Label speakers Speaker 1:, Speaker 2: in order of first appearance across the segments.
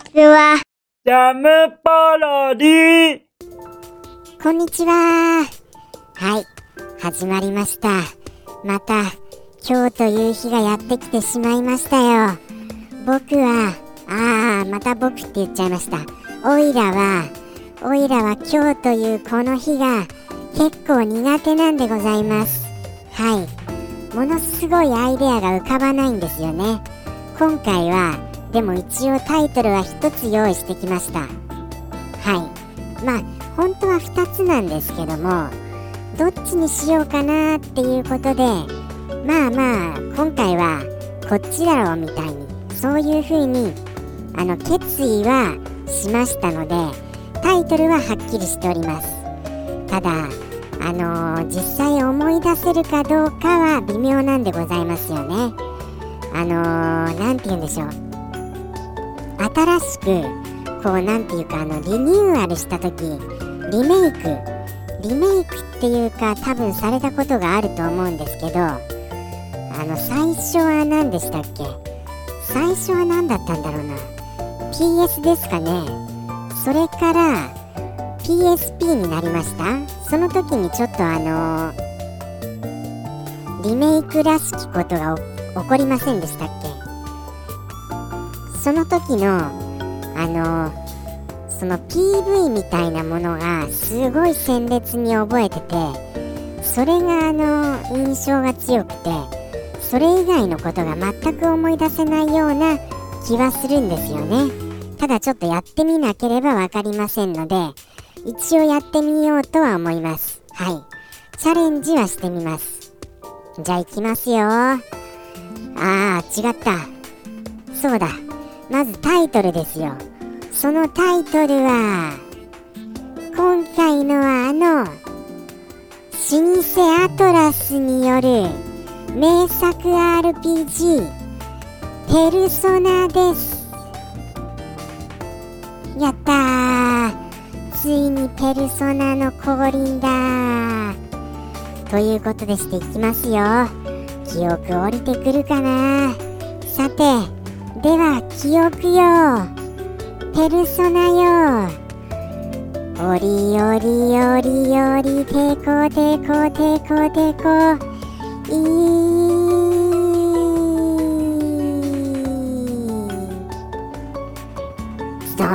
Speaker 1: ちは。
Speaker 2: ジャムパロディ
Speaker 3: こんにちは。はい、始まりました。また、今日という日がやってきてしまいましたよ。僕は、ああ、また僕って言っちゃいました。おいらは、おいらは今日というこの日が結構苦手なんでございます。はい。ものすごいアイデアが浮かばないんですよね。今回は、でも一応タイトルは一つ用意してきました。はい。まあ、本当は2つなんですけどもどっちにしようかなっていうことでまあまあ今回はこっちだろうみたいにそういう風にあの決意はしましたのでタイトルははっきりしておりますただあのー実際思い出せるかどうかは微妙なんでございますよねあのー、て言うんでしょう新しくこうなんていうかあのリニューアルした時リメイク。リメイクっていうか多分されたことがあると思うんですけどあの最初は何でしたっけ？最初は何だったんだろうな。PS ですかね。それから PSP になりました。その時にちょっとあのリメイクらしきことが起こりませんでしたっけ？その時のあのその PV みたいなものがすごい鮮烈に覚えててそれがあの印象が強くてそれ以外のことが全く思い出せないような気はするんですよね。ただちょっとやってみなければ分かりませんので一応やってみようとは思います。はい。チャレンジはしてみます。じゃあ行きますよ。ああ違った。そうだ。まずタイトルですよ。そのタイトルは今回のはあの老舗アトラスによる名作 RPG ペルソナです。やったー。ついにペルソナの降臨だということでしていきますよ。記憶降りてくるかな。さてでは記憶よペルソナよおりおりおりおり抵抗抵抗抵抗抵抗いードン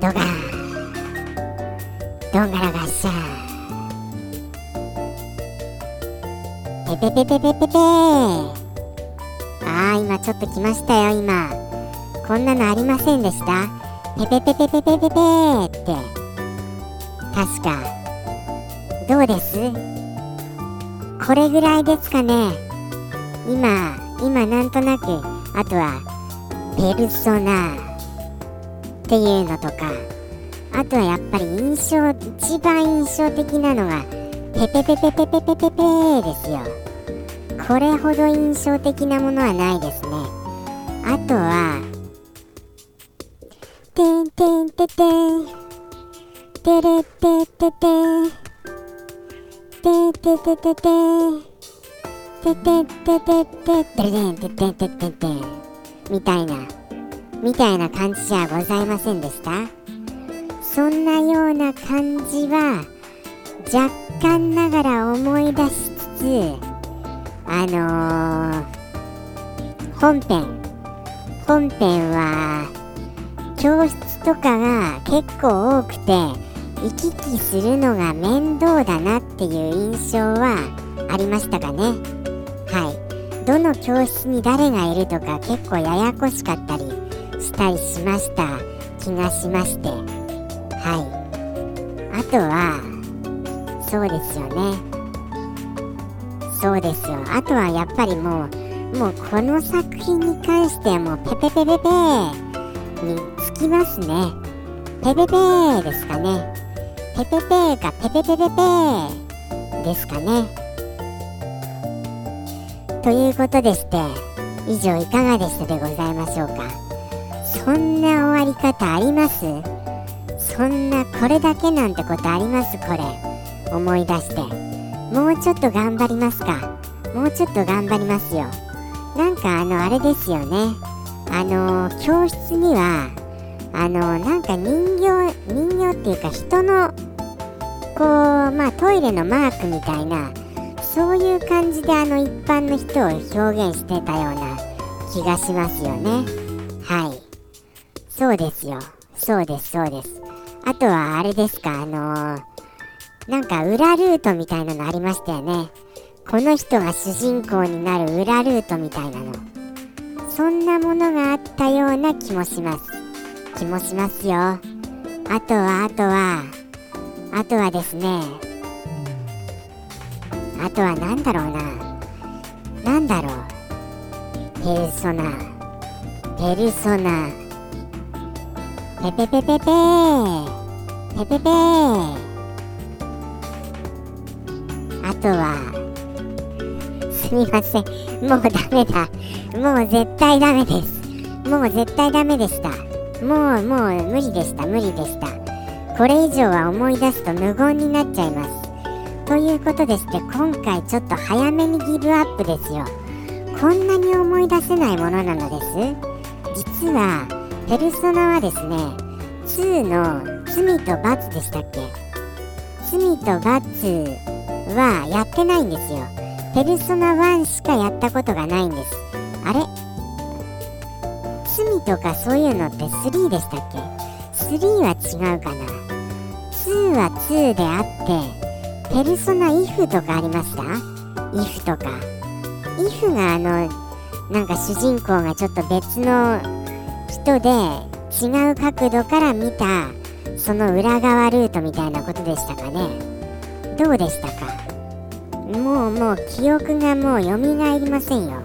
Speaker 3: ドガードンガラガッシャーペペペペペペペあー今ちょっと来ましたよ今。こんなのありませんでした？ペペペペペペペペって。確か。どうです？これぐらいですかね。今今なんとなく。あとはペルソナっていうのとか。あとはやっぱり印象一番印象的なのがペペペペペペペペペですよ。これほど印象的なものはないですね。あとはてんてんててんてれてててんてててててんててててててれんてててててんみたいなみたいな感じじゃございませんでした？そんなような感じは若干ながら思い出しつつあのー、本編本編は教室とかが結構多くて行き来するのが面倒だなっていう印象はありましたかね。はい。どの教室に誰がいるとか結構ややこしかったりしたりしました気がしまして。はい。あとはそうですよね。そうですよ。あとはやっぱりもうもうこの作品に関してはもうペペペペペにつきますね。ペペペですかね。ペペペかペペペペペですかね。ということでして以上いかがでしたでございましょうか。そんな終わり方あります？そんなこれだけなんてことあります？これ。思い出して。もうちょっと頑張りますか。もうちょっと頑張りますよ。なんかあのあれですよね。あの教室にはあのなんか人形人形っていうか人のこうまあトイレのマークみたいなそういう感じであの一般の人を表現してたような気がしますよね。はい。そうですよ。そうですそうです。あとはあれですかあのなんか裏ルートみたいなのありましたよね。この人が主人公になる裏ルートみたいなの。そんなものがあったような気もします。気もしますよ。あとはあとはあとはですね。あとは何だろうな。何だろう。ペルソナ。ペルソナ。ペペペペペ。ーペペペ。ーあとは。すみません。もうダメだ。もう絶対ダメです。もう絶対ダメでした。もうもう無理でした。無理でした。これ以上は思い出すと無言になっちゃいます。ということでして今回ちょっと早めにギブアップですよ。こんなに思い出せないものなのです。実はペルソナはですね2の罪と罰でしたっけ？罪と罰はやってないんですよ。ペルソナ1しかやったことがないんです。あれ？罪とかそういうのって3でしたっけ？3は違うかな。2は2であってペルソナ if とかありました？if とか。if があのなんか主人公がちょっと別の人で違う角度から見たその裏側ルートみたいなことでしたかね。どうでしたか？もうもう記憶がもう蘇りませんよ。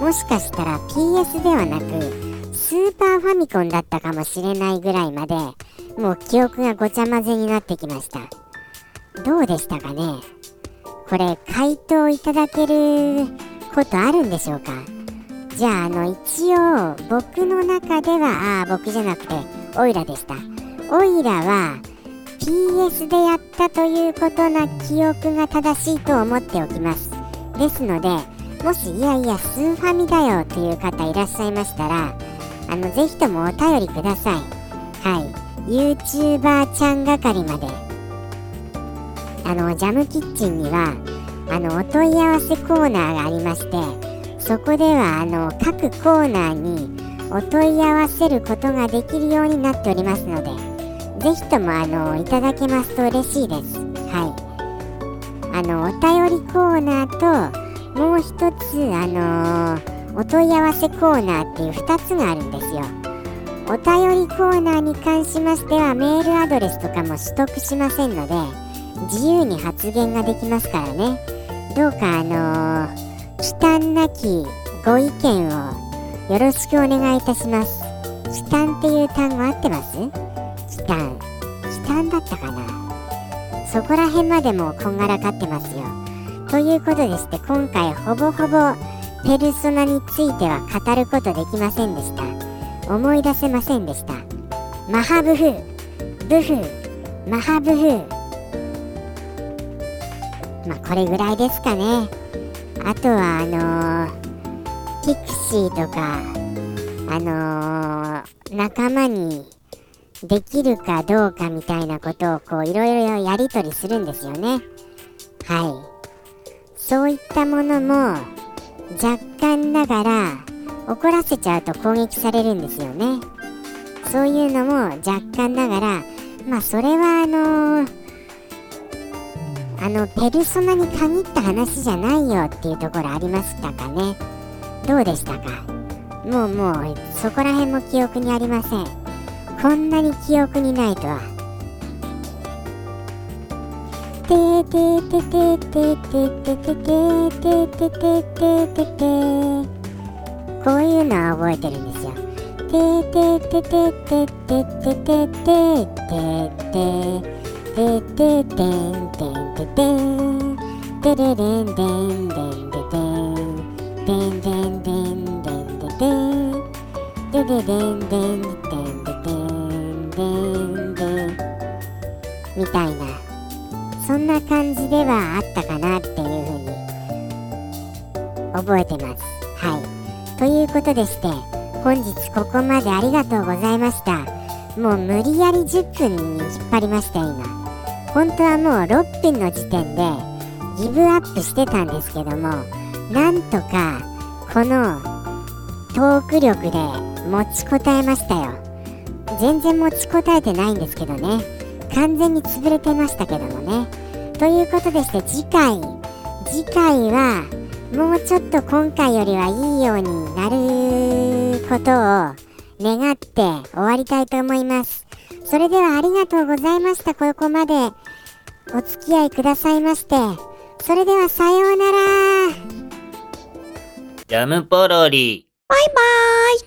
Speaker 3: もしかしたら PS ではなくスーパーファミコンだったかもしれないぐらいまでもう記憶がごちゃ混ぜになってきました。どうでしたかね？これ回答いただけることあるんでしょうか？じゃああの一応僕の中ではああ僕じゃなくてオイラでした。オイラは PS でやったということな記憶が正しいと思っておきます。ですのでもしいやいやスーファミだよという方いらっしゃいましたらあのぜひともお便りください。はい。YouTuber ちゃん係まで。あのジャムキッチンにはあのお問い合わせコーナーがありましてそこではあの各コーナーにお問い合わせることができるようになっておりますのでぜひともあのいただけますと嬉しいです。はい、あのお便りコーナーともう1つ、あのー、お問い合わせコーナーっていう2つがあるんですよ。お便りコーナーに関しましてはメールアドレスとかも取得しませんので自由に発言ができますからね。どうかあのー、忌憚なきご意見をよろしくお願いいたします。忌憚っていう単語合ってます？忌憚。3だったかな。そこら辺までもこんがらかってますよ。ということでして今回ほぼほぼペルソナについては語ることできませんでした。思い出せませんでした。マハブフブフマハブフまあこれぐらいですかね。あとはあのー、ピクシーとかあのー、仲間にできるかどうかみたいなことをこういろいろやり取りするんですよね。はい。そういったものも若干ながら怒らせちゃうと攻撃されるんですよね。そういうのも若干ながらまあそれはあのー、あのペルソナに限った話じゃないよっていうところありましたかね。どうでしたか？もうもうそこら辺も記憶にありません。こんなに記憶にないとは。ててててててててててててててこういうのは覚えてるんですよ。ててててててててててててててんてんててんてれれんでんでんででんでんでんでんでんででんでででんでんでんみたいな。そんな感じではあったかなっていうふうに覚えてます。はい。ということでして本日ここまでありがとうございました。もう無理やり10分に引っ張りました今。本当はもう6分の時点でギブアップしてたんですけどもなんとかこのトーク力で持ちこたえましたよ。全然持ちこたえてないんですけどね。完全に潰れてましたけどもね。ということでして次回。次回はもうちょっと今回よりはいいようになることを願って終わりたいと思います。それではありがとうございました。ここまで。お付き合いくださいまして。それではさようなら。
Speaker 2: ジャムポロリ。
Speaker 1: バイバーイ